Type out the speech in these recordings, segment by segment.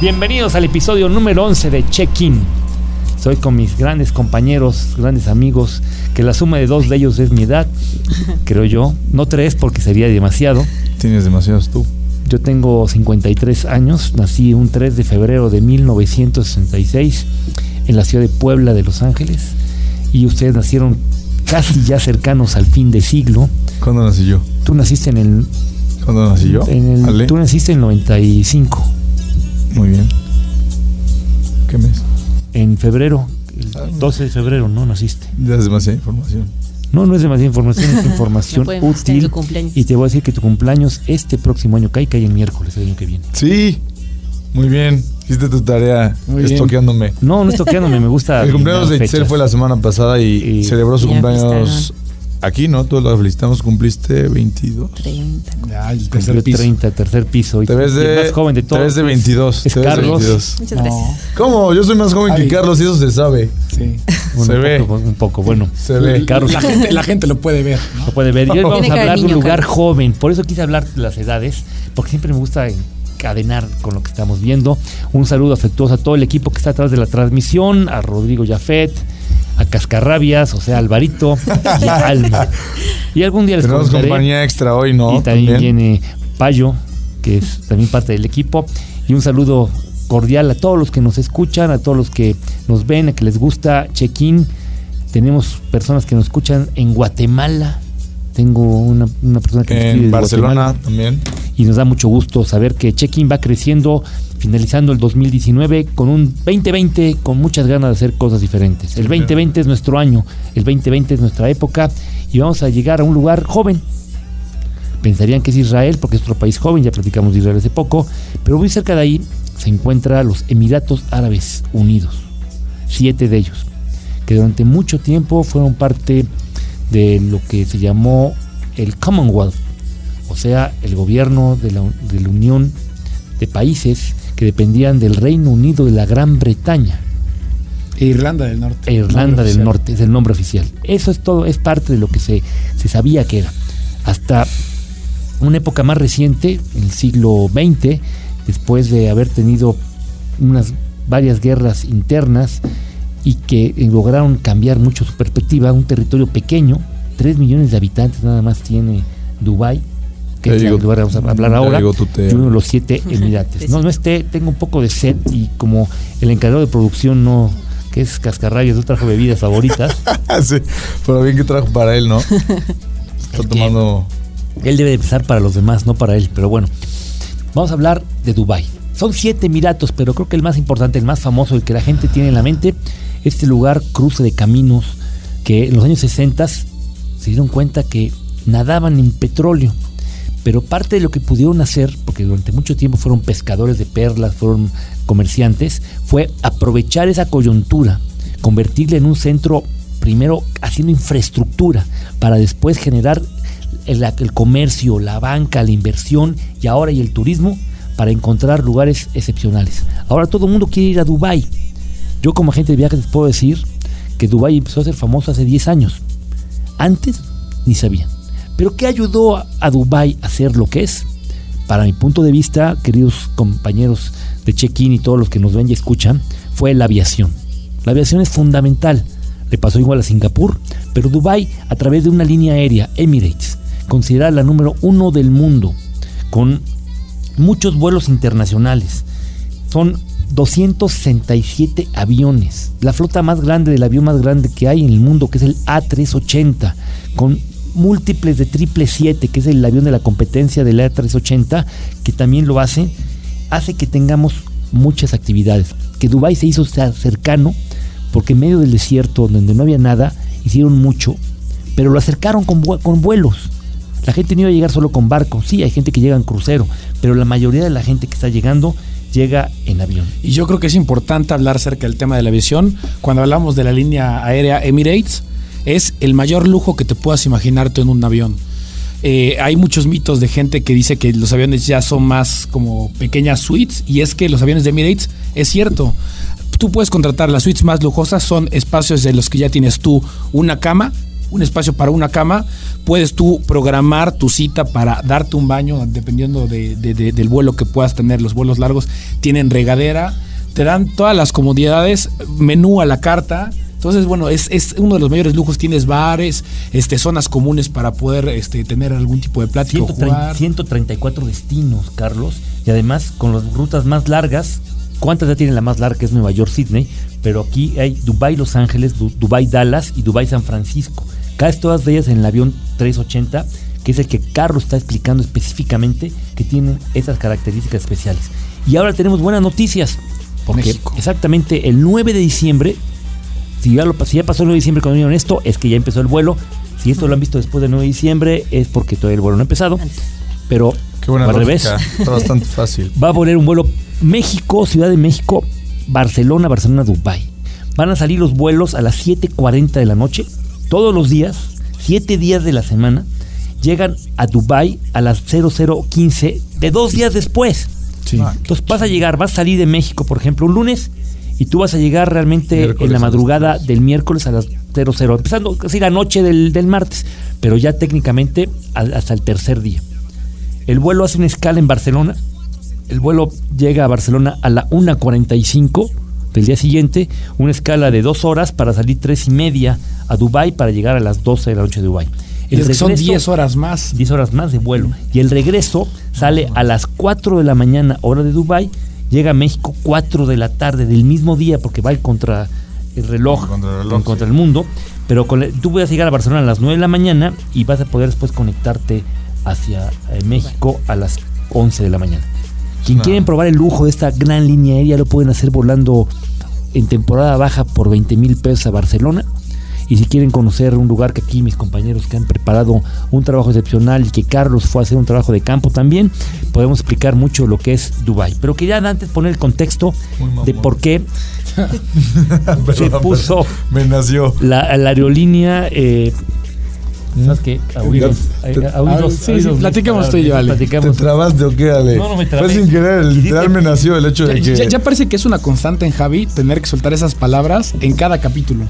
Bienvenidos al episodio número 11 de Check-in. Soy con mis grandes compañeros, grandes amigos, que la suma de dos de ellos es mi edad, creo yo. No tres porque sería demasiado. Tienes demasiados tú. Yo tengo 53 años, nací un 3 de febrero de 1966 en la ciudad de Puebla de Los Ángeles y ustedes nacieron casi ya cercanos al fin de siglo. ¿Cuándo nací yo? Tú naciste en el... ¿Cuándo nací yo? En el tú naciste en el 95, Muy bien. ¿Qué mes? en febrero, Ah, el 12 de febrero, ¿no? Naciste. Ya es demasiada información. No, no es demasiada información, es información No en útil. Y te voy a decir que tu cumpleaños este próximo año cae, cae el miércoles, el año que viene. Sí. Muy bien. Hiciste tu tarea Muy bien. estoqueándome. No, no estoy toqueándome, me gusta. El cumpleaños de Itzel fue la semana pasada y, Y- celebró su cumpleaños aquí, ¿no? Todos la felicitamos. Cumpliste 22. 30. Ya, el Cumplió tercer piso. 30, tercer piso. Y Te ves y el de, más joven de te todos. ves de 22. es te ves de Carlos. 22. Muchas No, gracias. ¿Cómo? Yo soy más joven que Ay. Carlos y eso se sabe. sí. Bueno, se un ve. Poco, un poco, bueno. Se ve. Carlos. La gente, la gente lo puede ver. ¿no? Lo puede ver. Y hoy vamos Tiene a de hablar de un lugar Carlos. joven. Por eso quise hablar de las edades, porque siempre me gusta encadenar con lo que estamos viendo. Un saludo afectuoso a todo el equipo que está atrás de la transmisión, a Rodrigo Jafet, a Cascarrabias, o sea, Alvarito y a Alma. Y algún día les Tenemos compañía extra hoy, ¿no? y también, viene Payo, que es también parte del equipo. Y un saludo cordial a todos los que nos escuchan, a todos los que nos ven, a que les gusta Check-in. Tenemos personas que nos escuchan en Guatemala. Tengo una, una persona que En Barcelona Guatemala también. y nos da mucho gusto saber que Check-in va creciendo, finalizando el 2019 con un 2020 con muchas ganas de hacer cosas diferentes. El 2020 es nuestro año, el 2020 es nuestra época y vamos a llegar a un lugar joven. Pensarían que es Israel porque es otro país joven, ya platicamos de Israel hace poco, pero muy cerca de ahí se encuentra los Emiratos Árabes Unidos, siete de ellos, que durante mucho tiempo fueron parte de lo que se llamó el Commonwealth, o sea, el gobierno de la, de la Unión de Países que dependían del Reino Unido de la Gran Bretaña E Irlanda del Norte. e Irlanda del oficial. Norte, es el nombre oficial. Eso es todo, es parte de lo que se, se sabía que era. Hasta una época más reciente, el siglo XX, después de haber tenido unas varias guerras internas y que eh, lograron cambiar mucho su perspectiva, un territorio pequeño, 3 millones de habitantes nada más tiene Dubái, que es el llegó- lugar que vamos a hablar ahora, y uno de los siete emirates. No, no esté, tengo un poco de sed y como el encargado de producción no, que es Cascarrabias, no trajo bebidas favoritas, sí, pero bien que trajo para él, ¿no? Está tomando. él debe de empezar para los demás, no para él, pero bueno. Vamos a hablar de Dubái. Son siete emiratos, pero creo que el más importante, el más famoso, el que la gente tiene en la mente, este lugar cruce de caminos que en los años 60 se dieron cuenta que nadaban en petróleo. Pero parte de lo que pudieron hacer, porque durante mucho tiempo fueron pescadores de perlas, fueron comerciantes, fue aprovechar esa coyuntura, convertirla en un centro, primero haciendo infraestructura, para después generar el, el comercio, la banca, la inversión y ahora y el turismo para encontrar lugares excepcionales. Ahora todo el mundo quiere ir a Dubái. Yo como agente de viajes les puedo decir que Dubái empezó a ser famoso hace 10 años. Antes ni sabían. Pero ¿qué ayudó a, a Dubái a ser lo que es? Para mi punto de vista, queridos compañeros de check-in y todos los que nos ven y escuchan, fue la aviación. La aviación es fundamental. Le pasó igual a Singapur, pero Dubái, a través de una línea aérea, Emirates, considerada la número uno del mundo, con muchos vuelos internacionales. Son 267 aviones, la flota más grande del avión más grande que hay en el mundo, que es el A380, con múltiples de 777, que es el avión de la competencia del A380, que también lo hace, hace que tengamos muchas actividades. Que Dubái se hizo cercano, porque en medio del desierto, donde no había nada, hicieron mucho, pero lo acercaron con, con vuelos. La gente no iba a llegar solo con barco, sí, hay gente que llega en crucero, pero la mayoría de la gente que está llegando llega en avión. Y yo creo que es importante hablar acerca del tema de la aviación. Cuando hablamos de la línea aérea Emirates, es el mayor lujo que te puedas imaginarte en un avión. Eh, hay muchos mitos de gente que dice que los aviones ya son más como pequeñas suites y es que los aviones de Emirates es cierto. Tú puedes contratar las suites más lujosas, son espacios de los que ya tienes tú una cama un espacio para una cama, puedes tú programar tu cita para darte un baño, dependiendo de- de- de- del vuelo que puedas tener. Los vuelos largos tienen regadera, te dan todas las comodidades, menú a la carta. Entonces, bueno, es, es uno de los mayores lujos. Tienes bares, este, zonas comunes para poder este, tener algún tipo de plática o 130 jugar. 134 destinos, Carlos, y además con las rutas más largas. ¿Cuántas ya tienen la más larga? Que es Nueva York, Sydney, pero aquí hay Dubai, Los Ángeles, Du- Dubai, Dallas y Dubai, San Francisco. Cada todas de ellas en el avión 380, que es el que Carlos está explicando específicamente que tienen esas características especiales. Y ahora tenemos buenas noticias, porque México. exactamente el 9 de diciembre si ya, lo, si ya pasó el 9 de diciembre cuando vieron esto, es que ya empezó el vuelo. Si esto lo han visto después del 9 de diciembre, es porque todavía el vuelo no ha empezado. Pero Qué buena al revés. Está bastante fácil. va a volar un vuelo México, Ciudad de México, Barcelona, Barcelona, Dubai. Van a salir los vuelos a las 7.40 de la noche, todos los días, 7 días de la semana. Llegan a Dubai a las 0015 de dos días después. Sí. Ah, Entonces vas a llegar, vas a salir de México, por ejemplo, un lunes y tú vas a llegar realmente Miércoles en la madrugada del miércoles a las 00, empezando casi la noche del, del martes, pero ya técnicamente a- hasta el tercer día. El vuelo hace una escala en Barcelona. El vuelo llega a Barcelona a la 1.45 del día siguiente, una escala de dos horas para salir tres y media a Dubai para llegar a las 12 de la noche de Dubai. Y es que son regreso- 10 horas más. 10 horas más de vuelo. Y el regreso sale a las 4 de la mañana, hora de Dubai llega a México 4 de la tarde del mismo día, porque va contra el reloj, Contra el reloj, contra sí. el mundo. Pero con el- tú a llegar a Barcelona a las 9 de la mañana y vas a poder después conectarte hacia eh, México a las 11 de la mañana. Quien No. quieren probar el lujo de esta gran línea aérea lo pueden hacer volando en temporada baja por 20 mil pesos a Barcelona. Y si quieren conocer un lugar que aquí mis compañeros que han preparado un trabajo excepcional y que Carlos fue a hacer un trabajo de campo también, podemos explicar mucho lo que es Dubai. Pero quería antes poner el contexto de por qué se puso perdón. Me nació. la, la aerolínea. Eh, ¿Sabes qué? A oídos. A- oídos- sí, sí, platiquemos mis tú y yo, Ale. ¿Te Platicamos. trabaste o qué, Ale? No, no me trabé. Fue sin querer, literal me nació el hecho Ya, de que. ya- ya parece que es una constante en Javi tener que soltar esas palabras en cada capítulo.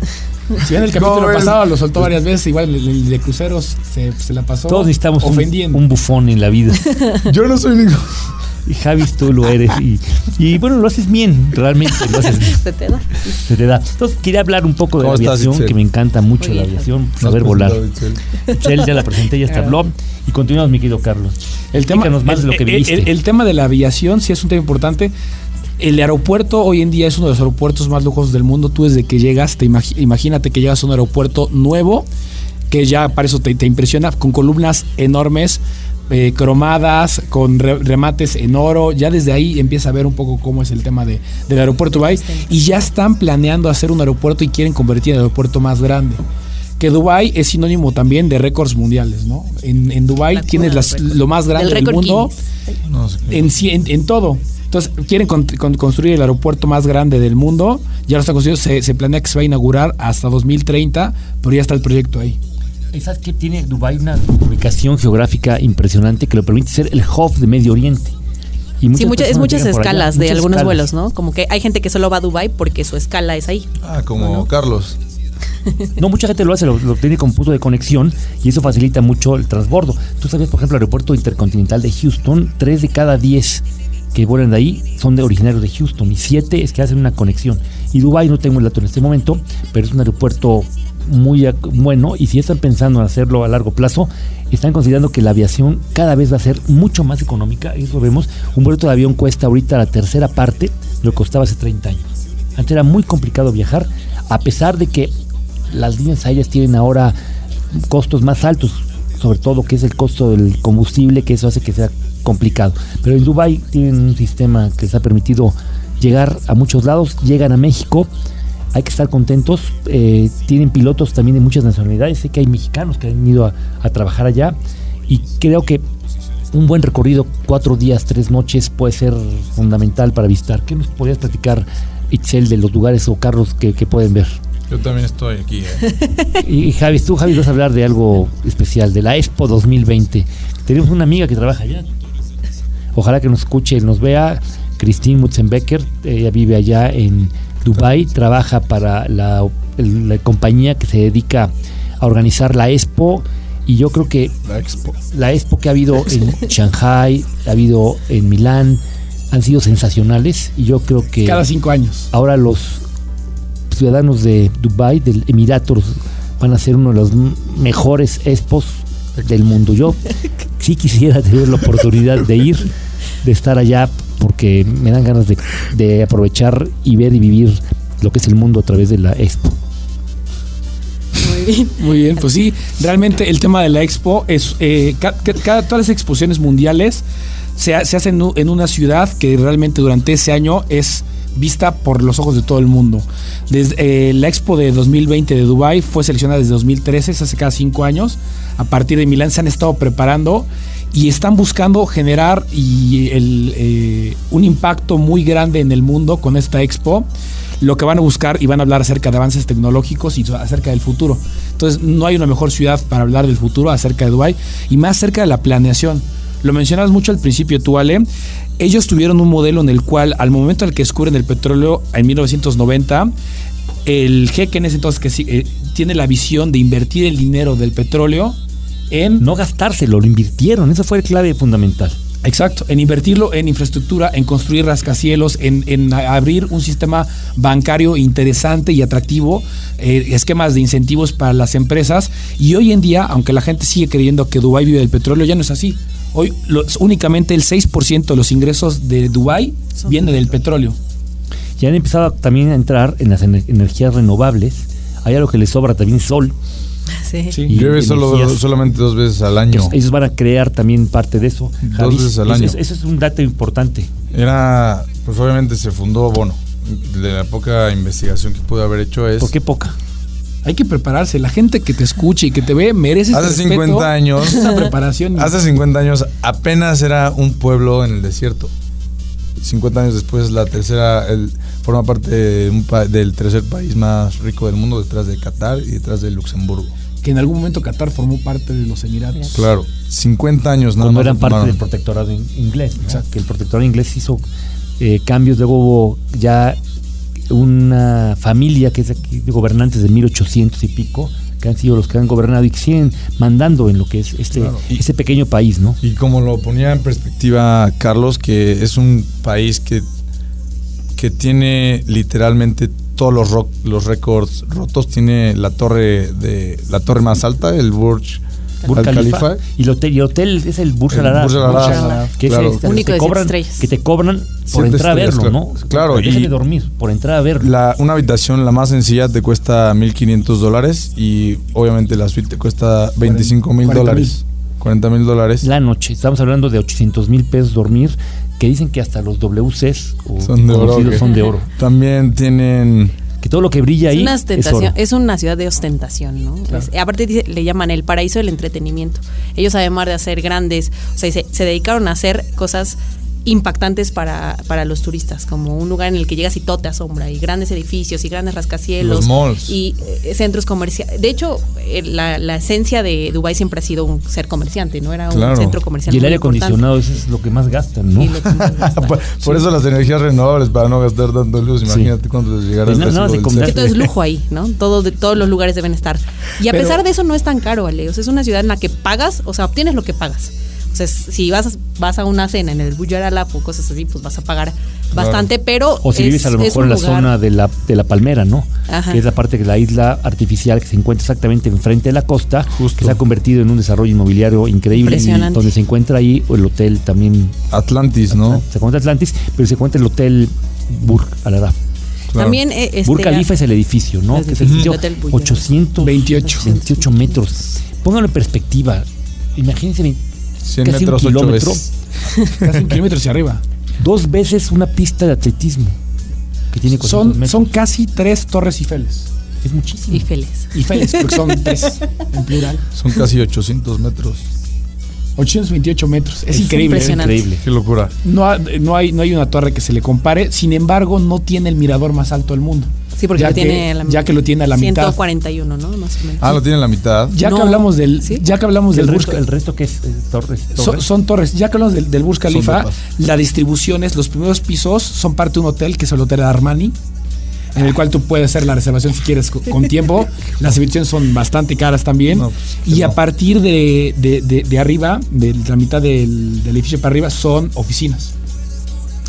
Si bien el capítulo No, pasado lo soltó varias veces, igual el, el de cruceros se, se la pasó Todos necesitamos un, ofendiendo. un bufón en la vida. Yo no soy ningún. Y Javi, tú lo eres. Y, y bueno, lo haces bien, realmente lo haces bien. Se te da. Se te da. Entonces, quería hablar un poco de la ¿Cómo estás, aviación, que me encanta mucho la aviación, saber volar. Itzel. Ya la presenté, ya está habló. Y continuamos, mi querido Carlos. El tema, de lo que el- el- viviste. el- el tema de la aviación sí es un tema importante. El aeropuerto hoy en día es uno de los aeropuertos más lujosos del mundo. Tú desde que llegas, te imagi- imagínate que llegas a un aeropuerto nuevo, que ya para eso te, te impresiona, con columnas enormes, eh, cromadas, con re- remates en oro. Ya desde ahí empieza a ver un poco cómo es el tema de, del aeropuerto Dubai. Y ya están planeando hacer un aeropuerto y quieren convertir en el aeropuerto más grande. Que Dubai es sinónimo también de récords mundiales, ¿no? En, en Dubai La tienes las- lo más grande Del mundo en, sí- en, en todo. Entonces, quieren con- con- construir el aeropuerto más grande del mundo. Ya lo está construyendo. Se, se planea que se va a inaugurar hasta 2030, pero ya está el proyecto ahí. ¿Y ¿Sabes qué? Tiene Dubái una ubicación geográfica impresionante que lo permite ser el hub de Medio Oriente. Y Sí, muchas mucha- es muchas allá, escalas de muchas algunos escalas. vuelos, ¿no? Como que hay gente que solo va a Dubai porque su escala es ahí. Ah, como Carlos. No, mucha gente lo hace, lo, lo tiene como punto de conexión y eso facilita mucho el transbordo. Tú sabes, por ejemplo, el aeropuerto intercontinental de Houston, tres de cada diez que vuelan de ahí son de originarios de Houston y siete es que hacen una conexión. Y Dubai no tengo el dato en este momento, pero es un aeropuerto muy bueno y si están pensando en hacerlo a largo plazo, están considerando que la aviación cada vez va a ser mucho más económica. Eso vemos, un boleto de avión cuesta ahorita la tercera parte de lo que costaba hace 30 años. Antes era muy complicado viajar, a pesar de que las líneas aéreas tienen ahora costos más altos, sobre todo que es el costo del combustible, que eso hace que sea complicado. Pero en Dubai tienen un sistema que les ha permitido llegar a muchos lados, llegan a México, hay que estar contentos, eh, tienen pilotos también de muchas nacionalidades, sé que hay mexicanos que han ido a, a trabajar allá y creo que un buen recorrido, cuatro días, tres noches, puede ser fundamental para visitar. ¿Qué nos podrías platicar, Itzel, de los lugares o carros que, que pueden ver? Yo también estoy aquí. eh. Y, y Javi, tú, Javi, vas a hablar de algo especial, de la Expo 2020. Tenemos una amiga que trabaja allá. Ojalá que nos escuche y nos vea. Christine Mutzenbecker, ella vive allá en Dubai, trabaja para la, compañía que se dedica a organizar la Expo y yo creo que La expo. la Expo que ha habido en Shanghai, ha habido en Milán, han sido sensacionales y yo creo que Cada cinco años. ahora los ciudadanos de Dubai, del Emiratos, van a ser uno de los mejores expos del mundo. Yo sí quisiera tener la oportunidad de ir, de estar allá, porque me dan ganas de, de aprovechar y ver y vivir lo que es el mundo a través de la expo. Muy bien. Muy bien, pues sí, realmente el tema de la expo es, eh, cada, todas las exposiciones mundiales se, se hacen en una ciudad que realmente durante ese año es vista por los ojos de todo el mundo. Desde, eh, la expo de 2020 de Dubai fue seleccionada desde 2013, es hace cada cinco años. A partir de Milán se han estado preparando y están buscando generar eh, un impacto muy grande en el mundo con esta expo. Lo que van a buscar y van a hablar acerca de avances tecnológicos y acerca del futuro. Entonces, no hay una mejor ciudad para hablar del futuro acerca de Dubai y más acerca de la planeación. Lo mencionabas mucho al principio tú, Ale. Ellos tuvieron un modelo en el cual, al momento en el que descubren el petróleo en 1990, el jeque en ese entonces que eh, tiene la visión de invertir el dinero del petróleo en No gastárselo, lo invirtieron, esa fue la clave fundamental. Exacto, en invertirlo en infraestructura, en construir rascacielos, en, abrir un sistema bancario interesante y atractivo, eh, esquemas de incentivos para las empresas. Y hoy en día, aunque la gente sigue creyendo que Dubái vive del petróleo, ya no es así. Hoy los- únicamente el 6% de los ingresos de Dubái viene del petróleo. Ya han empezado también a entrar en las ener- energías renovables. Allá lo que les sobra también sol. Sí. Llueve solo, solamente dos veces al año. Entonces, ellos van a crear también parte de eso. Dos Javis. veces al año. es- Eso es un dato importante. Era, pues obviamente se fundó, bueno, de la poca investigación que pude haber hecho es... ¿Por qué poca? Hay que prepararse. La gente que te escuche y que te ve merece este Hace respeto, 50 años- esta preparación. Hace 50 años apenas era un pueblo en el desierto. 50 años después la tercera, el, forma parte de un pa- del tercer país más rico del mundo detrás de Qatar y detrás de Luxemburgo. Que en algún momento Qatar formó parte de los Emiratos. Claro, 50 años nada Cuando más eran parte del protectorado in- inglés. ¿no? Exacto. Que el protectorado inglés hizo eh, cambios. Luego hubo ya una familia que es aquí de gobernantes de 1800 y pico, que han sido los que han gobernado y que siguen mandando en lo que es este, Claro. Y- ese pequeño país, ¿no? Y como lo ponía en perspectiva Carlos, que es un país que, que tiene literalmente todos los, ro- los récords rotos. Tiene la torre de la torre más alta, el Burj, Burj Al Khalifa. Khalifa. Y el hotel, y el hotel es el Burj Al Arab. Que es claro. este, Único te cobran, estrellas. que te cobran por entrar a verlo, claro. ¿no? Claro, y- de dormir, por entrar a verlo. La, una habitación, la más sencilla, te cuesta 1.500 dólares y obviamente la suite te cuesta 25 mil 40,000. dólares. 40 mil dólares. la noche. Estamos hablando de 800 mil pesos dormir, que dicen que hasta los WCs o Son de oro, son de oro. También tienen... Que todo lo que brilla Es ahí una, es ostentación, oro. es una ciudad de ostentación, ¿no? Es- aparte dice- le llaman el paraíso del entretenimiento. Ellos además de hacer grandes, o sea, se, se dedicaron a hacer cosas impactantes para, para los turistas, como un lugar en el que llegas y todo te asombra, y grandes edificios, y grandes rascacielos, Los malls. y eh, centros comerciales. De hecho, eh, la, la esencia de Dubái siempre ha sido un ser comerciante, ¿no? Era un centro comercial. Y el aire acondicionado, eso es lo que más gastan, ¿no? Y lo que más gasta. Por, por eso las energías renovables, para no gastar tanto luz. Imagínate cuánto les llegará Pues del comida. que todo es lujo ahí, ¿no? Todo de- todos los lugares deben estar. Y a Pero- pesar de eso no es tan caro, Ale. O sea, es una ciudad en la que pagas, o sea, obtienes lo que pagas. Sea, si vas, vas a una cena en el Burj Al Arab o cosas así, pues vas a pagar bastante, pero O si es- vives a lo mejor en la lugar- zona de la, de la Palmera, ¿no? Ajá. Que es la parte de la isla artificial que se encuentra exactamente enfrente de la costa, Justo. que se ha convertido en un desarrollo inmobiliario increíble. y Impresionante. donde se encuentra ahí el hotel también, Atlantis, ¿no? se encuentra Atlantis, pero se encuentra el hotel Burj Al Arab. Claro. También eh, este, Burj Khalifa es el edificio, ¿no? El Que es el edificio. edificio Hotel Burj Al Arab. 828 28. metros. Pónganlo en perspectiva. Imagínense 100 casi un metros, 8 kilómetro. veces. Casi un kilómetro hacia arriba. dos veces una pista de atletismo que tiene 400 Son, son casi tres torres Eiffels. es muchísimo. y feliz. Eiffels, porque son tres en plural. Son casi 800 metros. 828 metros. Es, Es increíble. ¿eh? Increíble. Qué locura. No, ha- no, hay, no hay una torre que se le compare. Sin embargo, no tiene el mirador más alto del mundo. Sí, porque Ya lo que- tiene a la ya que lo tiene a la mitad. 141, ¿no? Más o menos. Ah, lo tiene en la mitad. Ya que hablamos del, ¿Sí? ya que hablamos el, del resto, el resto que es, es torres, son, torres. son torres. Ya que hablamos del, del Burj Khalifa, la distribución es los primeros pisos son parte de un hotel que es el Hotel Armani. en el cual tú puedes hacer la reservación si quieres co- con tiempo. Las habitaciones son bastante caras también. No, pues, y no. a partir de, de- de- de arriba, de la mitad del, del edificio para arriba, son oficinas.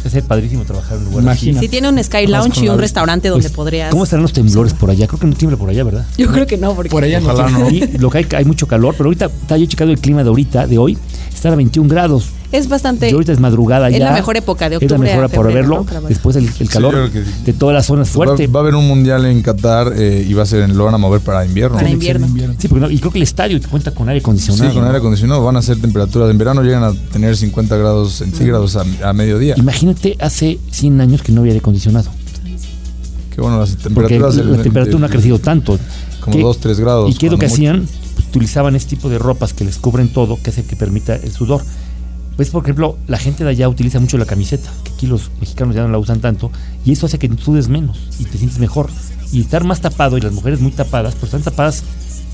Es ser padrísimo trabajar en un lugar así. Imagina. Sí, tiene un Sky Lounge y un la- restaurante Pues, donde podrías. ¿Cómo estarán los temblores por allá? Creo que no tiembla por allá, ¿verdad? Yo creo que no, porque. Por allá no Ojalá no. Y lo que hay, hay mucho calor, pero ahorita está yo checando el clima de ahorita, de hoy, está a 21 grados. Es bastante. Yo ahorita es madrugada es ya. la mejor época de Es la octubre mejor época para verlo. Después el, el calor de todas las zonas fuerte. Va, va a haber un mundial en Qatar eh, y va a ser, lo van a mover para invierno. Para en invierno. Sí, porque no- y creo que el estadio cuenta con aire Sí, acondicionado. con ¿no? aire acondicionado van a ser temperaturas. En verano llegan a tener 50 grados centígrados a, a mediodía. Imagínate hace 100 años que no había aire acondicionado. Que bueno, las Porque temperaturas. la temperatura no ha crecido tanto. Como ¿Qué- 2, 3 grados. ¿Y qué es lo que mucho. hacían? Utilizaban este tipo de ropas que les cubren todo, que hace que permita el sudor. Pues, por ejemplo, la gente de allá utiliza mucho la camiseta, que aquí los mexicanos ya no la usan tanto, y eso hace que sudes menos y te sientes mejor. Y estar más tapado, y las mujeres muy tapadas, pues están tapadas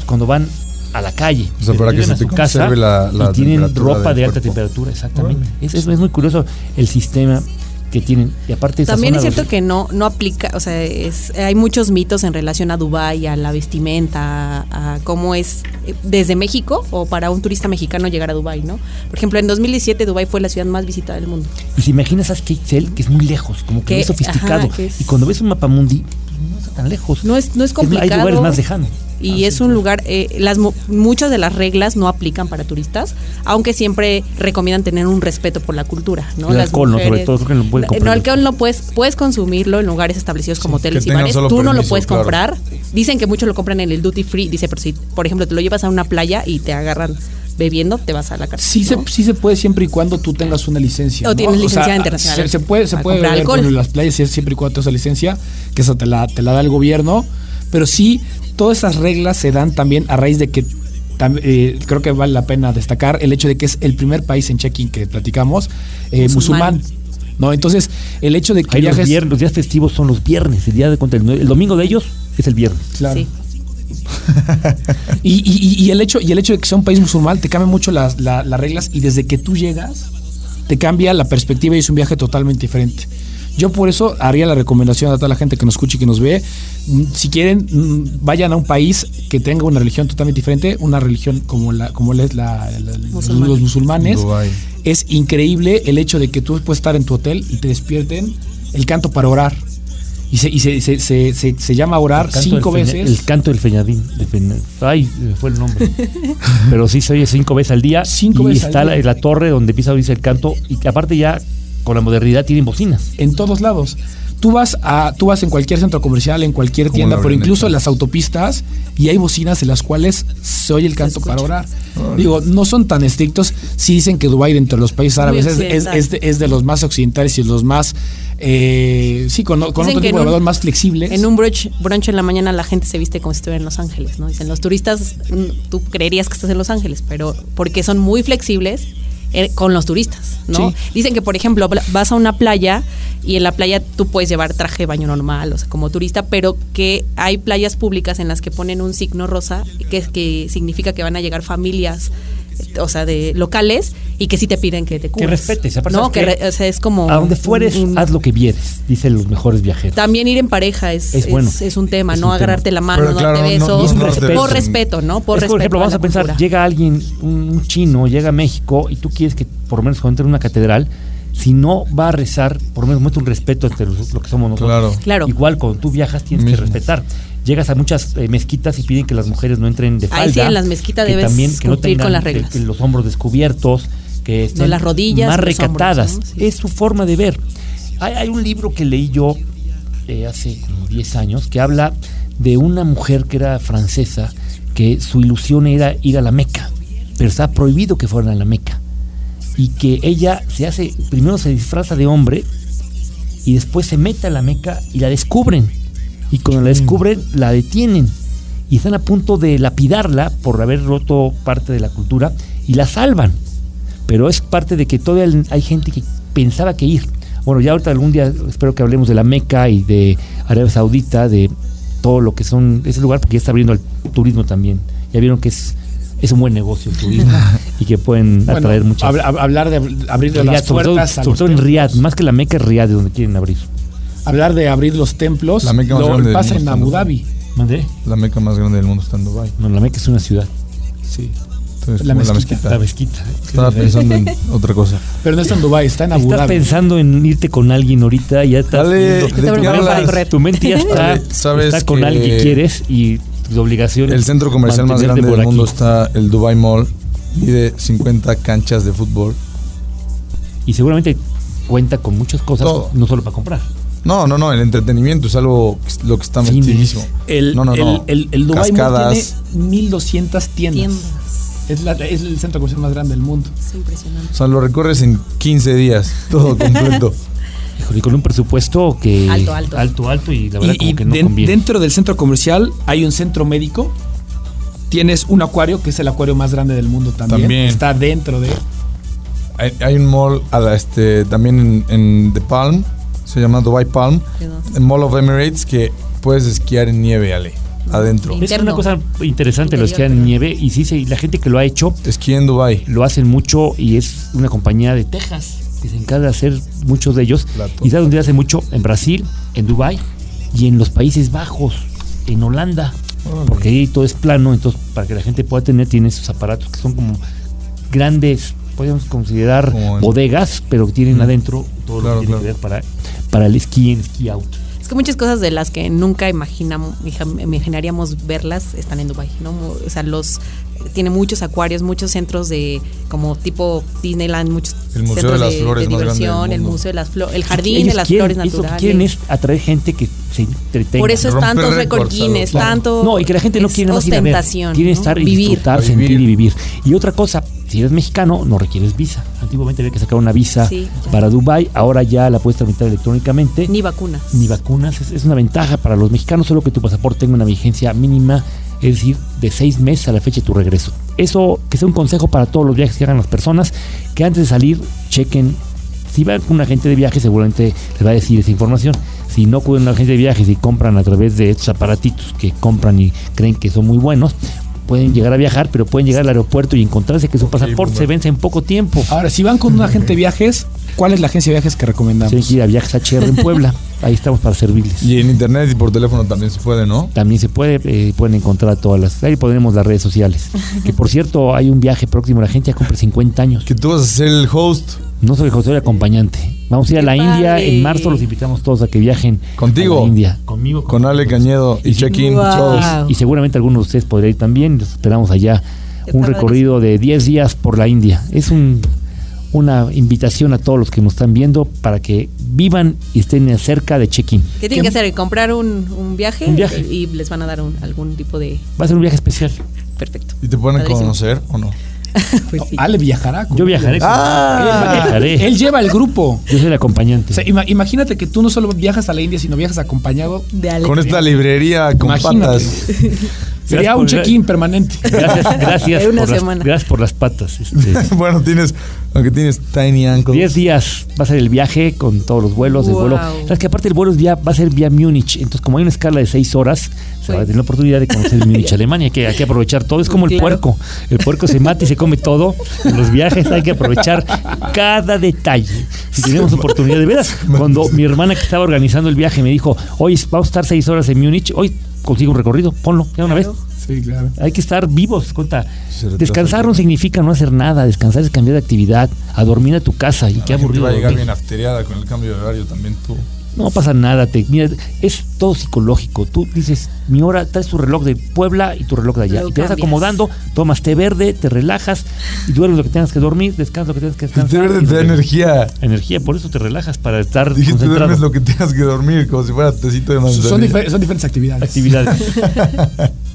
cuando van a la calle. O sea, para que se a te su casa conserve la- la y tienen ropa de alta temperatura, exactamente. Es, es- es muy curioso el sistema que tienen. Y aparte esa También es cierto que no, no aplica, o sea, es- hay muchos mitos en relación a Dubái, a la vestimenta, a, a cómo es eh, desde México o para un turista mexicano llegar a Dubái, ¿no? Por ejemplo, en 2017 Dubái fue la ciudad más visitada del mundo. Y si imaginas a Excel, que es muy lejos, como que muy sofisticado. ajá, que es- Y cuando ves un mapamundi, pues, no está tan lejos. No es, no es hay complicado. lugares más lejanos. Y es un lugar, eh, las mu- muchas de las reglas no aplican para turistas, aunque siempre recomiendan tener un respeto por la cultura, ¿no? El alcohol, ¿no? Sobre todo, que no comprar alcohol no puedes, puedes consumirlo en lugares establecidos como hoteles y bares. Tú no lo puedes claro. comprar. Dicen que muchos lo compran en el duty free. Dice, pero si, por ejemplo, te lo llevas a una playa y te agarran bebiendo, te vas a la cárcel. Sí, ¿no? se, sí se puede siempre y cuando tú tengas una licencia. O ¿no? tienes licencia sea, internacional Se, se puede, se puede beber por las playas si- siempre y cuando tengas esa licencia, que esa te la, te la da el gobierno. Pero sí, todas esas reglas se dan también a raíz de que eh, creo que vale la pena destacar el hecho de que es el primer país en check-in que platicamos, eh, Musulmán. musulmán. ¿no? Entonces, el hecho de que Ahí los, viajes. viernes, los días festivos son los viernes, el día de contra el, el domingo de ellos es el viernes. Claro. Sí. Y, y- y el hecho, y el hecho de que sea un país musulmán te cambia mucho las, la- las reglas y desde que tú llegas te cambia la perspectiva y es un viaje totalmente diferente. Yo por eso haría la recomendación a toda la gente que nos escuche y que nos ve, mm, si quieren, mm, vayan a un país que tenga una religión totalmente diferente, una religión como la como la es la, la- los musulmanes. Es increíble el hecho de que tú puedes estar en tu hotel y te despierten el canto para orar. Y se, y se, se, se- se- se llama orar cinco feña- veces. El canto del feñadín. de feña- ay, fue el nombre. Pero sí se oye cinco veces al día. Cinco y veces al está la, día. la torre donde empieza a oírse el canto. Y que aparte ya con la modernidad tienen bocinas. en todos lados. Tú vas a, tú vas en cualquier centro comercial, en cualquier tienda, pero avioneta. incluso en las autopistas, y hay bocinas en las cuales se oye el canto para orar. Digo, no son tan estrictos. Sí dicen que Dubái, entre los países árabes, es, es- occidental. es de, es de los más occidentales y los más, eh, sí, con, con otro tipo de valor más flexibles. En un brunch, brunch en la mañana la gente se viste como si estuviera en Los Ángeles, ¿no? Dicen, los turistas, mm, tú creerías que estás en Los Ángeles, pero porque son muy flexibles con los turistas, ¿no? Sí. Dicen que, por ejemplo, vas a una playa y en la playa tú puedes llevar traje de baño normal, o sea, como turista, pero que hay playas públicas en las que ponen un signo rosa, que, que significa que van a llegar familias, eh, o sea, de locales, y que sí te piden que te cubras. respetes, aparte, No, ¿sabes que re- o sea, es como... A donde fueres, un- un- haz lo que vieres, dicen los mejores viajeros. también ir en pareja es, Es bueno. es un tema, Es no un tema. agarrarte la mano, Pero no claro, darte no- besos. no- no por respeto. respeto, ¿no? Por Es, respeto. por ejemplo, vamos a pensar, cultura. llega alguien, un, un chino, llega a México y tú quieres que por lo menos cuando entre en una catedral, si no va a rezar, por lo menos muestra un respeto entre los- lo que somos nosotros. Claro. Claro. Igual cuando tú viajas tienes que respetar. Llegas a muchas eh, mezquitas y piden que las mujeres no entren de Ahí falda. sí, en las mezquitas que debes también que no cumplir tengan con las que- reglas. que los hombros descubiertos, que estén las rodillas, más hombros, recatadas. ¿no? Sí. Es su forma de ver. Hay, hay un libro que leí yo eh, hace como 10 años que habla de una mujer que era francesa que su ilusión era ir a la Meca, pero está prohibido que fueran a la Meca. Y que ella se hace, primero se disfraza de hombre y después se mete a la Meca y la descubren. Y cuando la descubren, la detienen. Y están a punto de lapidarla por haber roto parte de la cultura y la salvan. Pero es parte de que todavía hay gente que pensaba que ir. Bueno, ya ahorita algún día espero que hablemos de la Meca y de Arabia Saudita, de todo lo que son ese lugar, porque ya está abriendo el turismo también. Ya vieron que es, es un buen negocio el turismo y que pueden Bueno, atraer muchas. hab- hab- hablar de ab- abrir las sobre todo, puertas sobre todo en. Riyadh, más que la Meca es Riyadh de donde quieren abrir. Hablar de abrir los templos, La meca más lo grande del pasa mundo en Abu Dubái. Dhabi. ¿Mandé? La meca más grande del mundo está en Dubai. No, la Meca es una ciudad. Sí. Entonces, La mezquita. La mezquita. Estaba pensando en otra cosa. Pero no está en Dubai, está en Abu Estás Dhabi. pensando en irte con alguien ahorita, ya estás Dale, viendo- ¿de tu mente ya está, Dale, sabes está con que alguien que quieres y tu obligación El centro comercial más grande del mundo aquí. está el Dubai Mall. Mide 50 canchas de fútbol. Y seguramente cuenta con muchas cosas, Todo. no solo para comprar. No, no, no, el entretenimiento es algo que- lo que está Cines. metidísimo. El, no, no, no. el, el, el Dubai Mall tiene 1200 tiendas. Tiendas. Es, la- es el centro comercial más grande del mundo. Es impresionante. O sea, lo recorres en 15 días, todo completo. Híjole, con un presupuesto que Alto, alto. alto, alto y la verdad Y, como y que no den- conviene. dentro del centro comercial hay un centro médico. Tienes un acuario, que es el acuario más grande del mundo también. También. Está dentro de. Hay, hay un mall a la, este, también en, en The Palm, se llama Dubai Palm, Mall of Emirates, que puedes esquiar en nieve, Ale, adentro. Es una cosa interesante lo Interior, esquiar en perdón. nieve y sí, sí, la gente que lo ha hecho Esquí en Dubai. lo hacen mucho y es una compañía de Texas que se encarga de hacer muchos de ellos. Y sabes dónde hace mucho? En Brasil, en Dubai y en los Países Bajos, en Holanda. Órale. Porque ahí todo es plano, entonces para que la gente pueda tener, tiene esos aparatos que son como grandes, podemos considerar en- bodegas, pero que tienen Mm. adentro todo Claro, lo que tiene claro. que ver para, para el esquí en esquí out. Es que muchas cosas de las que nunca imaginamos, imaginaríamos verlas están en Dubai, ¿no? O sea, los tiene muchos acuarios, muchos centros de como tipo Disneyland, muchos El Museo centros de las Flores del diversión, el museo de las flores, el jardín de las quieren- flores ellos Lo que naturales. quieren es atraer gente que se entretenga. Por eso es Romper tantos récord Guinness, claro. tanto No, y que la gente no quiere más ir a ver, ostentación, quiere ¿no? estar y vivir. disfrutar, A sentir vivir. y vivir. Y otra cosa, si eres mexicano, no requieres visa. Antiguamente había que sacar una visa Sí, para Dubai, ahora ya la puedes tramitar electrónicamente. Ni vacunas. Ni vacunas, es, es una ventaja para los mexicanos, solo que tu pasaporte tenga una vigencia mínima, es decir, de seis meses a la fecha de tu regreso. Eso que sea un consejo para todos los viajes que hagan las personas, que antes de salir chequen. Si van con un agente de viajes, seguramente les va a decir esa información. Si no acuden a un agente de viajes y compran a través de estos aparatitos que compran y creen que son muy buenos, pueden llegar a viajar, pero pueden llegar al aeropuerto y encontrarse que su pasaporte se vence en poco tiempo. Ahora, si van con un agente de viajes, ¿cuál es la agencia de viajes que recomendamos? Tienen que ir a Viajes HR en Puebla. Ahí estamos para servirles. Y en internet y por teléfono también se puede, ¿no? También se puede, eh, pueden encontrar todas las. Ahí ponemos las redes sociales. Que por cierto, hay un viaje próximo. La gente ya cumple 50 años. Que tú vas a ser el host No soy José, soy acompañante. Vamos a ir a ¡Qué la India. En marzo los invitamos todos a que viajen. Contigo. A la India. Conmigo. con Ale Cañedo y check-in. Wow. todos. Y seguramente algunos de ustedes podrían ir también. Los esperamos allá. Un padre. recorrido de 10 días por la India. Es un, una invitación a todos los que nos están viendo para que vivan y estén cerca de check-in. ¿Qué tienen que hacer? Comprar un, un viaje, Un viaje. y les van a dar un- algún tipo de Va a ser un viaje especial. perfecto. ¿Y te pueden Padrísimo. conocer o no? Pues sí. Ale viajará. con Yo viajaré. con- Ah. Viajaré. Él lleva el grupo. Yo soy el acompañante. O sea, ima- imagínate que tú no solo viajas a la India, sino viajas acompañado. De Ale. Con esta librería con Imagínate. patas. Sería un check-in permanente. Gracias, gracias, De una por las, semana. gracias por las patas. Este, bueno, tienes, aunque tienes tiny ankles. 10 días va a ser el viaje con todos los vuelos. El Wow. vuelo. Sabes que aparte el vuelo es vía- va a ser vía Múnich. Entonces, como hay una escala de 6 horas, se va a tener la oportunidad de conocer Múnich, Alemania. Hay que, hay que aprovechar todo. Es como el Claro. puerco. El puerco se mata y se come todo. En los viajes hay que aprovechar cada detalle. Si tenemos oportunidad de veras. Cuando mi hermana que estaba organizando el viaje me dijo, hoy vamos a estar 6 horas en Múnich, hoy consigo un recorrido, ponlo, ya una vez. Sí, claro. Hay que estar vivos, cuenta. Descansar no significa no hacer nada, descansar es cambiar de actividad, a dormir a tu casa y qué aburrido. va a llegar dormir. bien afteriada con el cambio de horario también tú. No pasa nada, te, mira, es todo psicológico. Tú dices, mi hora, traes tu reloj de Puebla y tu reloj de allá. Y te vas acomodando, tomas té verde, te relajas y duermes lo que tengas que dormir, descansas lo que tengas que Te descansar. verde y te da energía. Energía, por eso te relajas para estar Dijiste concentrado. duermes lo que tengas que dormir, como si fuera tecito de manzanilla. Son, difer- son diferentes actividades. Actividades.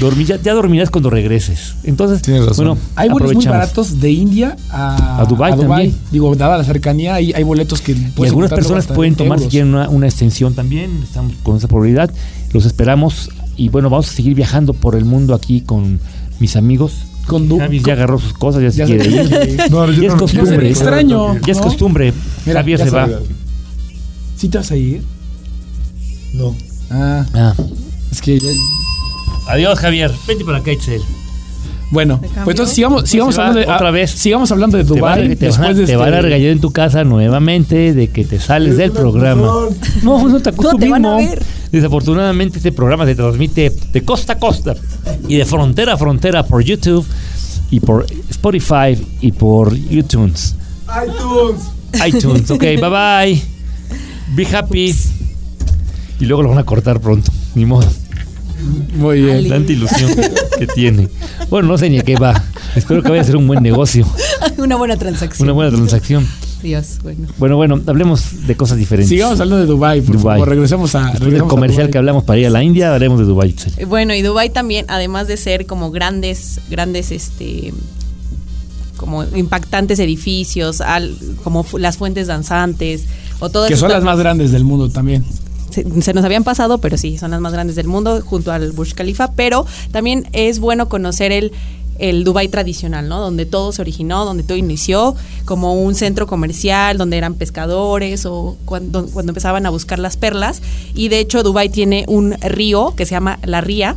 Dormir, ya, ya dormirás cuando regreses. Entonces, Tienes razón. bueno, Hay vuelos muy baratos de India a, A Dubái también. Digo, dada la cercanía, hay, hay boletos que Y algunas personas pueden 20 tomar si quieren una, una extensión también. Estamos con esa probabilidad. Los esperamos. Y bueno, vamos a seguir viajando por el mundo aquí con mis amigos. Con Du- Javi ya agarró sus cosas, ya se quiere ir. No, yo Ya es no- costumbre. Extraño. Ya es ¿no? costumbre. Mira, Javier ya se va. ¿Sí te vas a ir? No. Ah, Ah. es que ya- Adiós, Javier. Vente para acá, Itzel. Bueno, pues entonces sigamos, sigamos se va hablando de otra ah, vez. Sigamos hablando de Te van, Dubai te van de te van a este- regañar en tu casa nuevamente de que te sales del programa. No, no te acusas No, te van a mismo. ver. Desafortunadamente este programa se transmite de costa a costa y de frontera a frontera por YouTube y por Spotify y por iTunes. iTunes. iTunes, ok, bye bye. Be happy. Y luego lo van a cortar pronto, ni modo. Muy bien. Tanta ilusión que tiene. Bueno, no sé ni a qué va. Espero que vaya a ser un buen negocio, Una buena transacción. una buena transacción. Dios, bueno. Bueno, bueno, hablemos de cosas diferentes. Sigamos hablando de Dubai, por Dubai. favor. Regresemos a regresemos a comercial Dubái. que hablamos para ir a la India, hablaremos de Dubái. Eh, Bueno, y Dubai también, además de ser como grandes, grandes, este, como impactantes edificios, al- como las fuentes danzantes, o todas Que son las más grandes del mundo también. Se, se nos habían pasado, pero sí, son las más grandes del mundo junto al Burj Khalifa, pero también es bueno conocer el el Dubai tradicional, ¿no? Donde todo se originó, donde todo inició, como un centro comercial, donde eran pescadores o cuando, cuando empezaban a buscar las perlas. Y de hecho, Dubai tiene un río que se llama La Ría,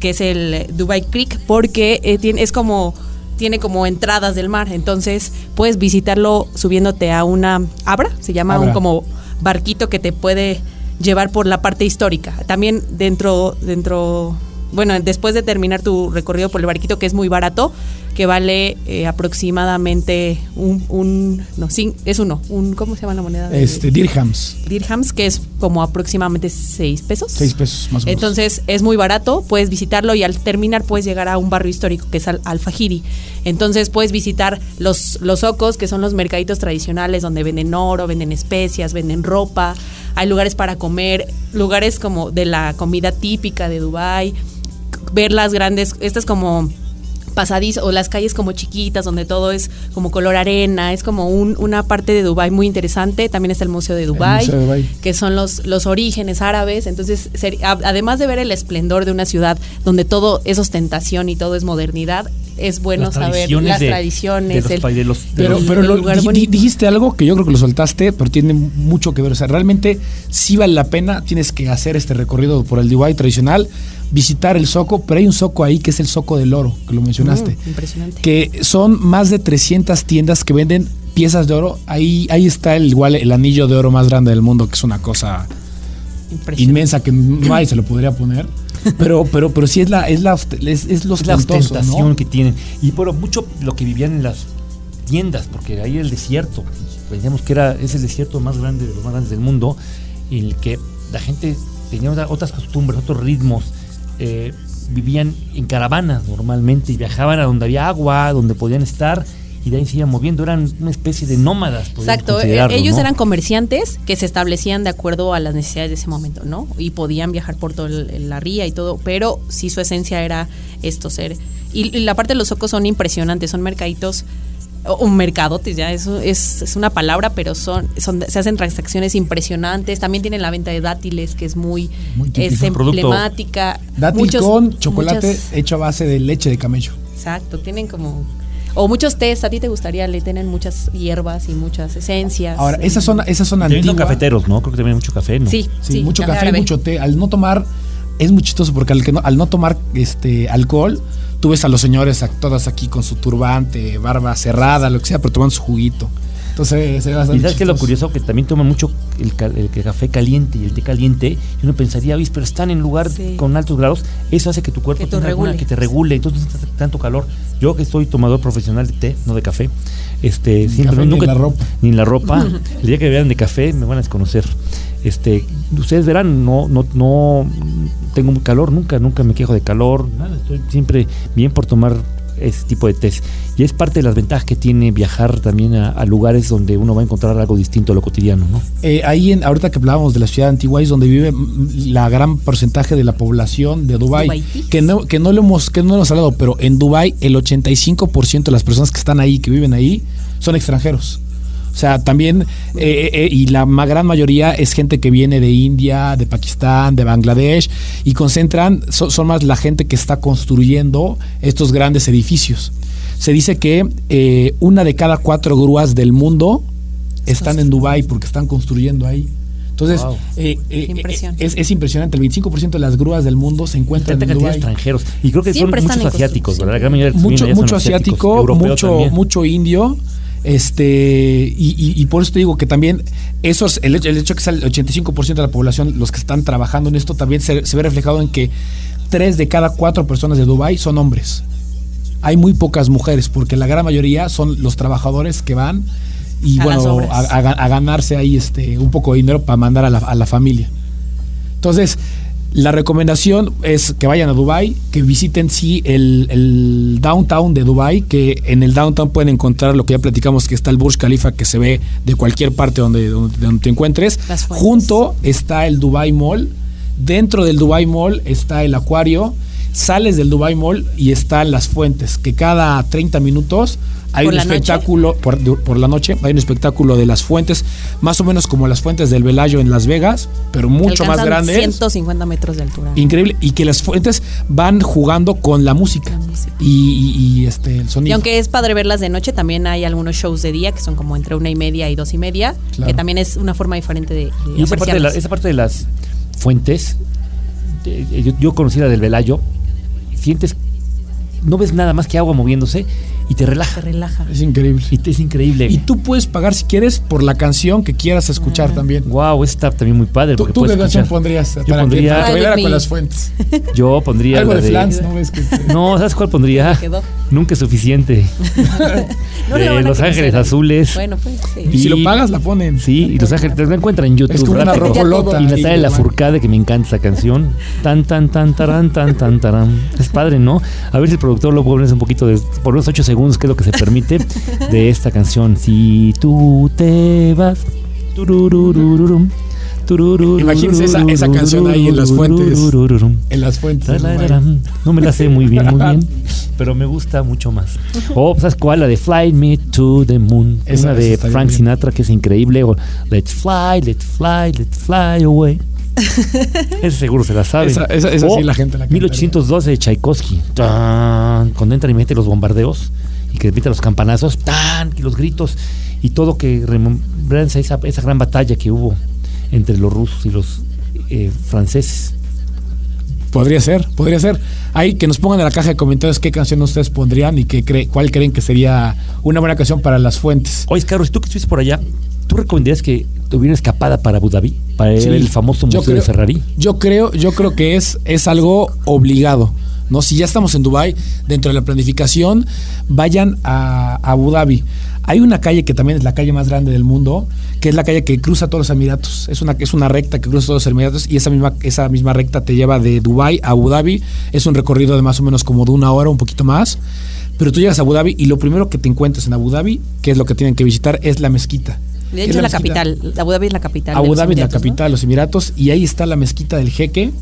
que es el Dubai Creek, porque eh, tiene, es como tiene como entradas del mar, entonces puedes visitarlo subiéndote a una abra, se llama Abra. un como barquito que te puede llevar por la parte histórica. También dentro dentro bueno, después de terminar tu recorrido por el barquito que es muy barato, que vale eh, aproximadamente un, un no, sí, es uno, un ¿cómo se llama la moneda? Este, dirhams. dirhams, que es como aproximadamente 6 pesos. Seis pesos más o menos. Entonces es muy barato, puedes visitarlo y al terminar puedes llegar a un barrio histórico que es Al Alfajiri. Entonces puedes visitar los, los ocos, que son los mercaditos tradicionales donde venden oro, venden especias, venden ropa, hay lugares para comer, lugares como de la comida típica de Dubai, ver las grandes, estas como pasadizos o las calles como chiquitas donde todo es como color arena, es como un- una parte de Dubai muy interesante, también está el Museo de Dubai, Museo de Dubái. que son los, los orígenes árabes, entonces ser- a- además de ver el esplendor de una ciudad donde todo es ostentación y todo es modernidad, es bueno Las saber las de- tradiciones, de los el- pa- de los- de Pero, pero el lo- lugar di- dijiste algo que yo creo que lo soltaste, pero tiene mucho que ver. O sea, realmente sí vale la pena, tienes que hacer este recorrido por el Dubai tradicional, visitar el Soco, pero hay un Soco ahí que es el Soco del Oro, que lo mencionaste. Mm, impresionante. Que son más de 300 tiendas que venden piezas de oro. Ahí, ahí está el, igual el anillo de oro más grande del mundo, que es una cosa inmensa que nadie se lo podría poner. Pero, pero, pero sí es la, es la, es, es lo Es la ostentación que tienen. Y bueno, mucho lo que vivían en las tiendas, porque ahí el desierto, pensamos que era, es el desierto más grande de los más grandes del mundo, en el que la gente tenía otra- otras costumbres, otros ritmos, eh, vivían en caravanas normalmente y viajaban a donde había agua, donde podían estar y de ahí se iban moviendo, eran una especie de nómadas. Exacto, eh, ellos ¿no? eran comerciantes que se establecían de acuerdo a las necesidades de ese momento, ¿no? Y podían viajar por toda la ría y todo, pero sí su esencia era esto ser. Y, y la parte de los socos son impresionantes, son mercaditos, un mercadotes, ya eso es, es una palabra, pero son, son se hacen transacciones impresionantes. También tienen la venta de dátiles, que es muy, Muy es emblemática. Dátil Muchos- con chocolate muchas- hecho a base de leche de camello. Exacto, tienen como... O muchos tés, a ti te gustaría, le tienen muchas hierbas y muchas esencias. Ahora, esa zona, esa zona También son antigua. cafeteros, ¿no? Creo que también hay mucho café, ¿no? Sí, Sí, sí, mucho café, árabe. mucho té. Al no tomar, es muy chistoso porque al, que no, al no tomar este alcohol, tú ves a los señores a- todas aquí con su turbante, barba cerrada, lo que sea, pero tomando su juguito. Entonces se ve bastante Y sabes que lo curioso que también toman mucho el, ca- el café caliente y el té caliente. Y uno pensaría, "Oye, pero están en lugar Sí. con altos grados. Eso hace que tu cuerpo Que te tenga alguna- regule. que te regule. Entonces no tanto calor. Yo que soy tomador profesional de té, no de café. Este, siempre café ni nunca en la ropa. ni en la ropa. el día que vean de café me van a desconocer. Este, ustedes verán, no, no, no tengo calor, nunca, nunca me quejo de calor, nada, estoy siempre bien por tomar ese tipo de test. Y es parte de las ventajas que tiene viajar también a, a lugares donde uno va a encontrar algo distinto a lo cotidiano, ¿no? Eh, ahí, en, ahorita que hablábamos de la ciudad antigua, es donde vive la gran porcentaje de la población de Dubai Dubái. que no, que no lo hemos, que no lo hemos hablado, pero en Dubai el 85% de las personas que están ahí, que viven ahí, son extranjeros. O sea, también, eh, eh, y la gran mayoría es gente que viene de India, de Pakistán, de Bangladesh, y concentran, so- son más la gente que está construyendo estos grandes edificios. Se dice que eh, una de cada cuatro grúas del mundo están en Dubai porque están construyendo ahí. Entonces, Wow. eh, eh, Impresión. es, es impresionante. El 25% de las grúas del mundo se encuentran en Dubái. extranjeros. Y creo que Siempre son muchos asiáticos. ¿verdad? La gran mayoría de mucho, mucho asiático, mucho, mucho indio. Este, y, y- y por eso te digo que también esos, el, hecho- el hecho que sea el 85% de la población los que están trabajando en esto también se, se ve reflejado en que tres de cada cuatro personas de Dubai son hombres. Hay muy pocas mujeres, porque la gran mayoría son los trabajadores que van y A bueno, a, a ga- a ganarse ahí este un poco de dinero para mandar a la, a la familia. Entonces, la recomendación es que vayan a Dubai, que visiten sí el, el downtown de Dubai, que en el downtown pueden encontrar lo que ya platicamos, que está el Burj Khalifa, que se ve de cualquier parte donde, donde, donde te encuentres. Junto está el Dubai Mall. Dentro del Dubai Mall está el acuario. Sales del Dubai Mall y están las fuentes, que cada 30 minutos hay ¿Por un espectáculo, por, la noche, hay un espectáculo de las fuentes, más o menos como las fuentes del Velayo en Las Vegas, pero mucho más grandes. 150 metros de altura. Increíble. Y que las fuentes van jugando con la música. La música. Y, y- y, este, el Y sonido. aunque es padre verlas de noche, también hay algunos shows de día que son como entre una y media y dos y media, Claro. que también es una forma diferente de, de Y esa parte de, la- esa parte de las fuentes, de- yo, yo conocí la del Velayo, sientes, no ves nada más que agua moviéndose y te Te relaja. es increíble. Y te- es increíble. Y tú puedes pagar si quieres por la canción que quieras escuchar también. Wow, está también muy padre. ¿Tú, tú qué canción escuchar- pondrías Yo para, pondría- que, para con las fuentes? Yo pondría Algo la de Flans, ¿no ves que No, ¿sabes cuál pondría? Nunca es suficiente. No de la Los. Ángeles Azules. Bueno, pues sí. Y si lo pagas, la ponen. Sí, y Los Ángeles, te lo encuentran en YouTube. Es como una rojolota. Y ahí, Natalia ¿no? Lafourcade, que me encanta esa canción. Tan, tan, tan, taran, tan, tan, taran. Es padre, ¿no? A ver si el productor lo pones un poquito de. Por unos 8 segundos, que es lo que se permite, de esta canción. Si tú te vas. tururururum, Imagínense esa- esa canción ahí en las fuentes. En las fuentes. No me la sé muy bien, muy bien, pero me gusta mucho más. O, ¿sabes cuál? La de Fly Me to the Moon. Esa- una de Frank. Sinatra que es increíble. O Let's Fly, Let's Fly, Let's Fly Away. Ese seguro se la sabe. Esa- esa- esa sí la gente la canta. 1812 de Tchaikovsky. Tan, cuando entra y mete los bombardeos y que mete los campanazos, tan, y los gritos y todo que remembranza esa, esa gran batalla que hubo entre los rusos y los eh, franceses. Podría ser, podría ser. Ahí que nos pongan en la caja de comentarios qué canción ustedes pondrían y qué cree, cuál creen que sería una buena canción para las fuentes. Oye, Carlos, tú que estuviste por allá, ¿tú recomendarías que tuviera escapada para Abu Dhabi? Para Sí. el famoso museo de Ferrari. Yo creo, yo creo que es, es algo obligado. ¿no? Si ya estamos en Dubai dentro de la planificación, vayan a, a Abu Dhabi. Hay una calle que también es la calle más grande del mundo, que es la calle que cruza todos los Emiratos. Es una, es una recta que cruza todos los Emiratos y esa misma, esa misma recta te lleva de Dubai a Abu Dhabi. Es un recorrido de más o menos como de una hora, un poquito más. Pero tú llegas a Abu Dhabi y lo primero que te encuentras en Abu Dhabi, que es lo que tienen que visitar, es la mezquita. De ¿Qué hecho, es la capital. Abu Dhabi es la capital. Abu Dhabi es la capital de los Emiratos y ahí está la mezquita del Jeque,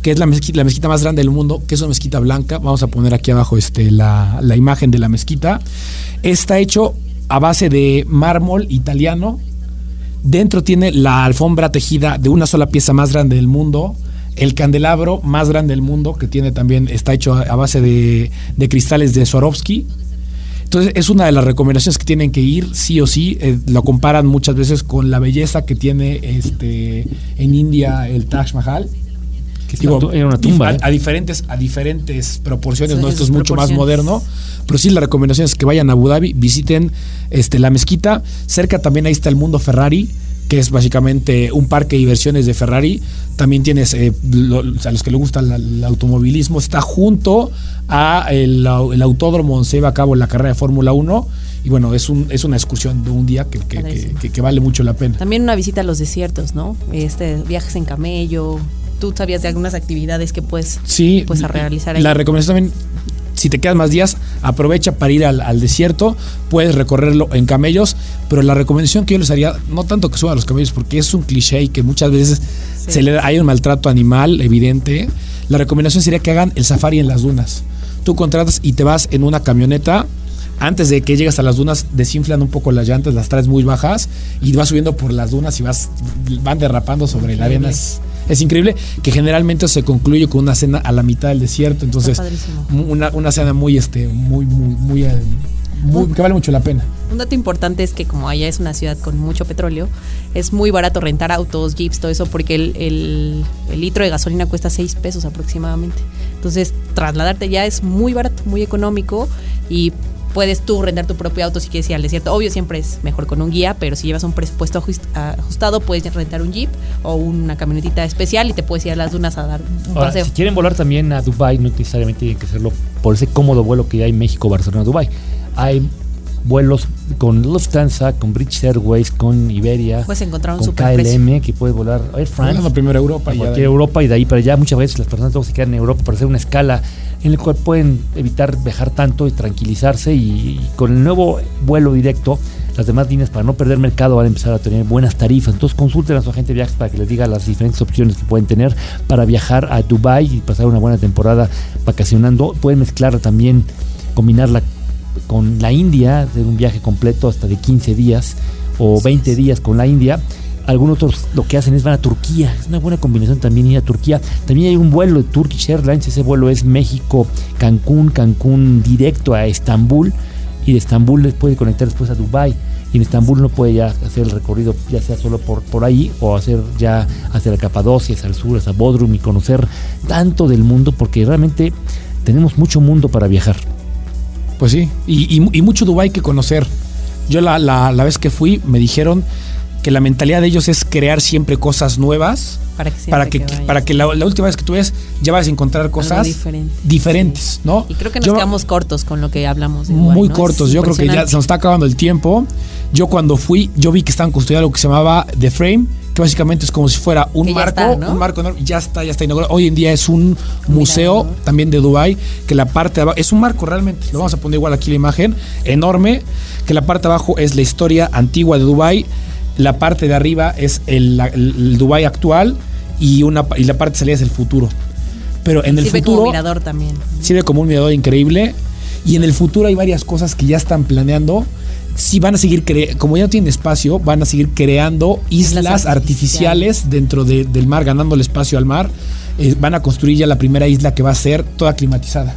que es la mezquita, la mezquita más grande del mundo, que es una mezquita blanca. Vamos a poner aquí abajo este, la, la imagen de la mezquita. Está hecho a base de mármol italiano. Dentro tiene la alfombra tejida de una sola pieza más grande del mundo. El candelabro más grande del mundo, que tiene también, está hecho a, a base de, de cristales de Swarovski. Entonces es una de las recomendaciones que tienen que ir, sí o sí. Eh, lo comparan muchas veces con la belleza que tiene este en India el Taj Mahal. Que tu- era una tumba. a, ¿eh? a diferentes, a diferentes proporciones, Sí, ¿no? Esto es mucho más moderno. Pero sí, la recomendación es que vayan a Abu Dhabi, visiten este, la mezquita. Cerca también ahí está el mundo Ferrari, que es básicamente un parque de diversiones de Ferrari. También tienes, eh, lo- a los que les gusta el automovilismo, está junto a el, au- el autódromo donde se lleva a cabo la carrera de Fórmula 1. Y bueno, es, un, es una excursión de un día que, que- que- vale mucho la pena. También una visita a los desiertos, ¿no? Este, viajes en camello. ¿Tú sabías de algunas actividades que puedes, Sí, a realizar ahí? La recomendación también, si te quedas más días, aprovecha para ir al, al desierto, puedes recorrerlo en camellos, pero la recomendación que yo les haría, no tanto que suban a los camellos, porque es un cliché y que muchas veces Sí. se le, hay un maltrato animal evidente, la recomendación sería que hagan el safari en las dunas. Tú contratas y te vas en una camioneta. Antes de que llegas a las dunas, desinflan un poco las llantas, las traes muy bajas y vas subiendo por las dunas y vas van derrapando sobre la arena. Es, es increíble que generalmente se concluye con una cena a la mitad del desierto. Entonces, una, una cena muy, este, muy, muy, muy, eh, que vale mucho la pena. Un dato importante es que como allá es una ciudad con mucho petróleo, es muy barato rentar autos, jeeps, todo eso, porque el, el, el litro de gasolina cuesta 6 pesos aproximadamente. Entonces, trasladarte ya es muy barato, muy económico y puedes tú rentar tu propio auto si quieres ir al desierto. Obvio, siempre es mejor con un guía, pero si llevas un presupuesto ajustado, puedes rentar un jeep o una camionetita especial y te puedes ir a las dunas a dar un Ahora, paseo. Si quieren volar también a Dubai, no necesariamente tienen que hacerlo por ese cómodo vuelo que hay en México, Barcelona, Dubai. Hay vuelos con Lufthansa, con British Airways, con Iberia, Puedes encontrar un con KLM, que puedes volar Air France. Volando primero a Europa a cualquier. Europa y de ahí para allá. Muchas veces las personas luego se quedan en Europa para hacer una escala en el cual pueden evitar viajar tanto y tranquilizarse. Y, con el nuevo vuelo directo, las demás líneas para no perder mercado van a empezar a tener buenas tarifas. Entonces consulten a su agente de viajes para que les diga las diferentes opciones que pueden tener para viajar a Dubai y pasar una buena temporada vacacionando. Pueden mezclar también, combinarla con la India, hacer un viaje completo hasta de 15 días o 20 días con la India. Algunos otros lo que hacen es van a Turquía. Es una buena combinación también ir a Turquía. También hay un vuelo de Turkish Airlines. Ese vuelo es México-Cancún, Cancún directo a Estambul. Y de Estambul les puede conectar después a Dubai. Y en Estambul no puede ya hacer el recorrido, ya sea solo por, por ahí o hacer ya hacia la Capadocia, hacia el sur, hacia Bodrum y conocer tanto del mundo, porque realmente tenemos mucho mundo para viajar. Pues sí, y, y- y mucho Dubái que conocer. Yo la- la vez que fui me dijeron que la mentalidad de ellos es crear siempre cosas nuevas Para que, para que, para que la, la última vez que tú ves ya vas a encontrar cosas diferente. diferentes, ¿no? Y creo que nos Yo- quedamos cortos con lo que hablamos. de Dubái, muy ¿no? cortos. Es Yo creo que ya se nos está acabando el tiempo. Yo cuando fui, yo vi que estaban construyendo algo que se llamaba The Frame, que básicamente es como si fuera un marco, está, ¿no? un marco enorme. Ya está, ya está inaugurado. Hoy en día es un museo ¿no? también de Dubai, que la parte de abajo es un marco realmente. Lo vamos a poner igual aquí la imagen, enorme, que la parte de abajo es la historia antigua de Dubai, la parte de arriba es el, Dubai actual y una y la parte de salida es el futuro. Pero en el Sirve futuro como mirador también. sirve como un mirador increíble. Y en el futuro hay varias cosas que ya están planeando. Si van a seguir, cre- como ya no tienen espacio, van a seguir creando islas, Islas artificiales. artificiales. dentro de- del mar, ganando el espacio al mar. Eh, van a construir ya la primera isla que va a ser toda climatizada.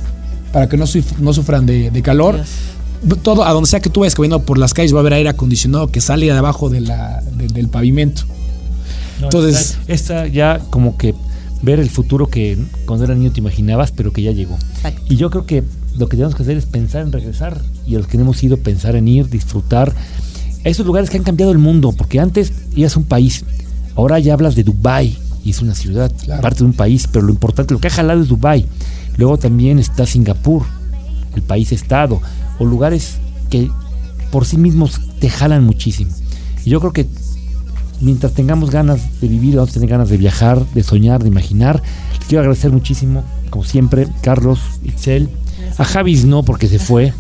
Para que no, suf- no sufran de, de calor. Dios. Todo, a donde sea que tú vayas caminando por las calles, va a haber aire acondicionado que sale de abajo de la- de- del pavimento. No, Entonces- esta, esta ya como que ver el futuro que cuando era niño te imaginabas, pero que ya llegó. Exacto. Y yo creo que lo que tenemos que hacer es pensar en regresar y a los que no hemos ido pensar en ir, disfrutar a esos lugares que han cambiado el mundo, porque antes ibas a un país, ahora ya hablas de Dubai y es una ciudad, Claro. parte de un país, pero lo importante, lo que ha jalado es Dubai. Luego también está Singapur, el país estado, o lugares que por sí mismos te jalan muchísimo. Y yo creo que mientras tengamos ganas de vivir, vamos a tener ganas de viajar, de soñar, de imaginar. Les quiero agradecer muchísimo, como siempre, Carlos, Itzel. A Javis no, porque se fue.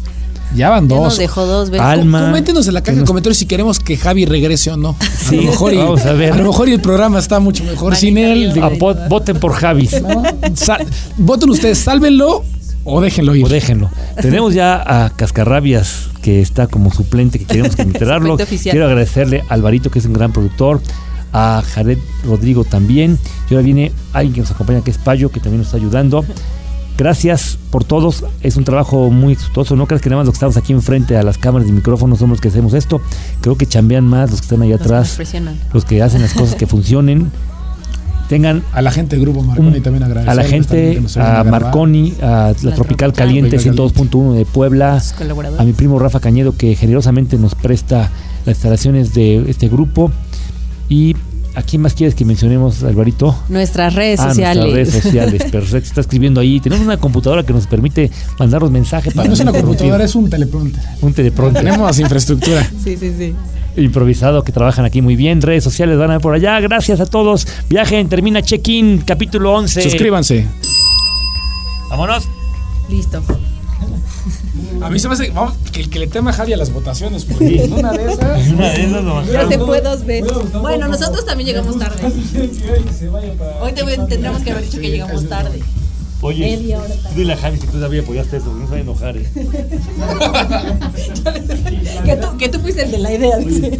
Ya van Ya nos dos. dejó dos veces. Alma. Coméntenos en la caja de nos- comentarios si queremos que Javi regrese o no. A Sí, lo mejor y, vamos a ver. lo mejor y el programa está mucho mejor sin Manita él. arriba. digo, A vo- voten por Javis. Voten ustedes, sálvenlo o déjenlo ir. O déjenlo. Tenemos ya a Cascarrabias, que está como suplente, que queremos oficial. Quiero agradecerle a Alvarito, que es un gran productor, a Jared Rodrigo también. Y ahora viene alguien que nos acompaña, que es Payo, que también nos está ayudando. Gracias por todos. Es un trabajo muy exitoso. No creas que nada más los que estamos aquí enfrente a las cámaras y micrófonos somos los que hacemos esto. Creo que chambean más los que están ahí Los que nos atrás, los que hacen las cosas que funcionen. Tengan A la gente del grupo Marconi un- también agradecer. a la gente, a Marconi, a la, Tropical Tropical. Caliente Tropical 102.1 de Puebla, a mi primo Rafa Cañedo que generosamente nos presta las instalaciones de este grupo. Y ¿a quién más quieres que mencionemos, Alvarito? Nuestras redes Ah, sociales. nuestras redes sociales, perfecto. Está escribiendo ahí. Tenemos una computadora que nos permite mandar los mensajes para No es una computadora, es un teleprompter. un teleprompter Tenemos infraestructura. Sí, sí, sí. improvisado que trabajan aquí muy bien. Redes sociales van a ver por allá. Gracias a todos. Viajen, termina check-in, capítulo 11. Suscríbanse. Vámonos. Listo. A mí se me hace vamos, que, que le tema a Javi a las votaciones. Porque en una de esas. Una de esas lo Ya se fue dos veces. Bueno, nosotros también llegamos tarde. Hoy te- tendremos que haber dicho que llegamos tarde. Oye, dile a Javi que tú también apoyaste eso, no se va a enojar. ¿eh? Que tú, que tú fuiste el de la idea. dice.